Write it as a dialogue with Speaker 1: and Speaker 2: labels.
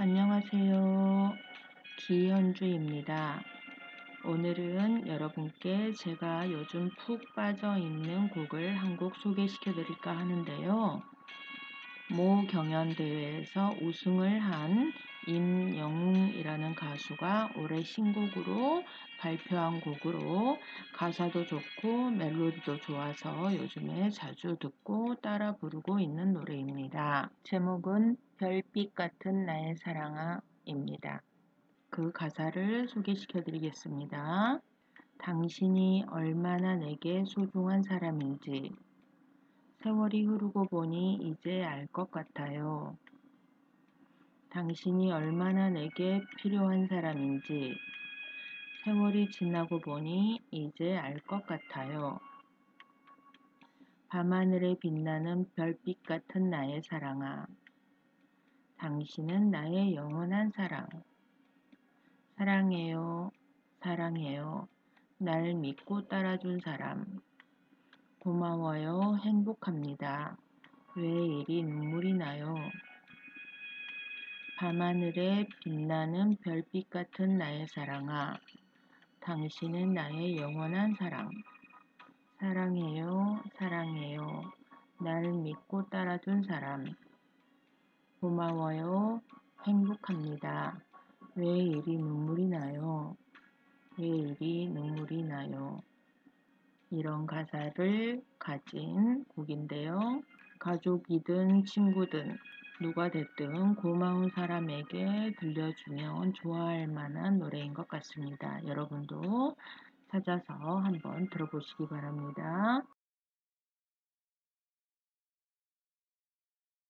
Speaker 1: 안녕하세요. 기현주입니다. 오늘은 여러분께 제가 요즘 푹 빠져 있는 곡을 한 곡 소개시켜 드릴까 하는데요. 모 경연대회에서 우승을 한 임영웅이라는 가수가 올해 신곡으로 발표한 곡으로 가사도 좋고 멜로디도 좋아서 요즘에 자주 듣고 따라 부르고 있는 노래입니다. 제목은 별빛 같은 나의 사랑아 입니다. 그 가사를 소개시켜 드리겠습니다. 당신이 얼마나 내게 소중한 사람인지 세월이 흐르고 보니 이제 알 것 같아요. 당신이 얼마나 내게 필요한 사람인지 세월이 지나고 보니 이제 알 것 같아요. 밤하늘에 빛나는 별빛 같은 나의 사랑아. 당신은 나의 영원한 사랑. 사랑해요. 사랑해요. 날 믿고 따라준 사람. 고마워요. 행복합니다. 왜 이리 눈물이 나요? 밤하늘에 빛나는 별빛 같은 나의 사랑아. 당신은 나의 영원한 사랑. 사랑해요. 사랑해요. 날 믿고 따라준 사람. 고마워요. 행복합니다. 왜 이리 눈물이 나요? 왜 이리 눈물이 나요? 이런 가사를 가진 곡인데요. 가족이든 친구든 누가 됐든 고마운 사람에게 들려주면 좋아할 만한 노래인 것 같습니다. 여러분도 찾아서 한번 들어보시기 바랍니다.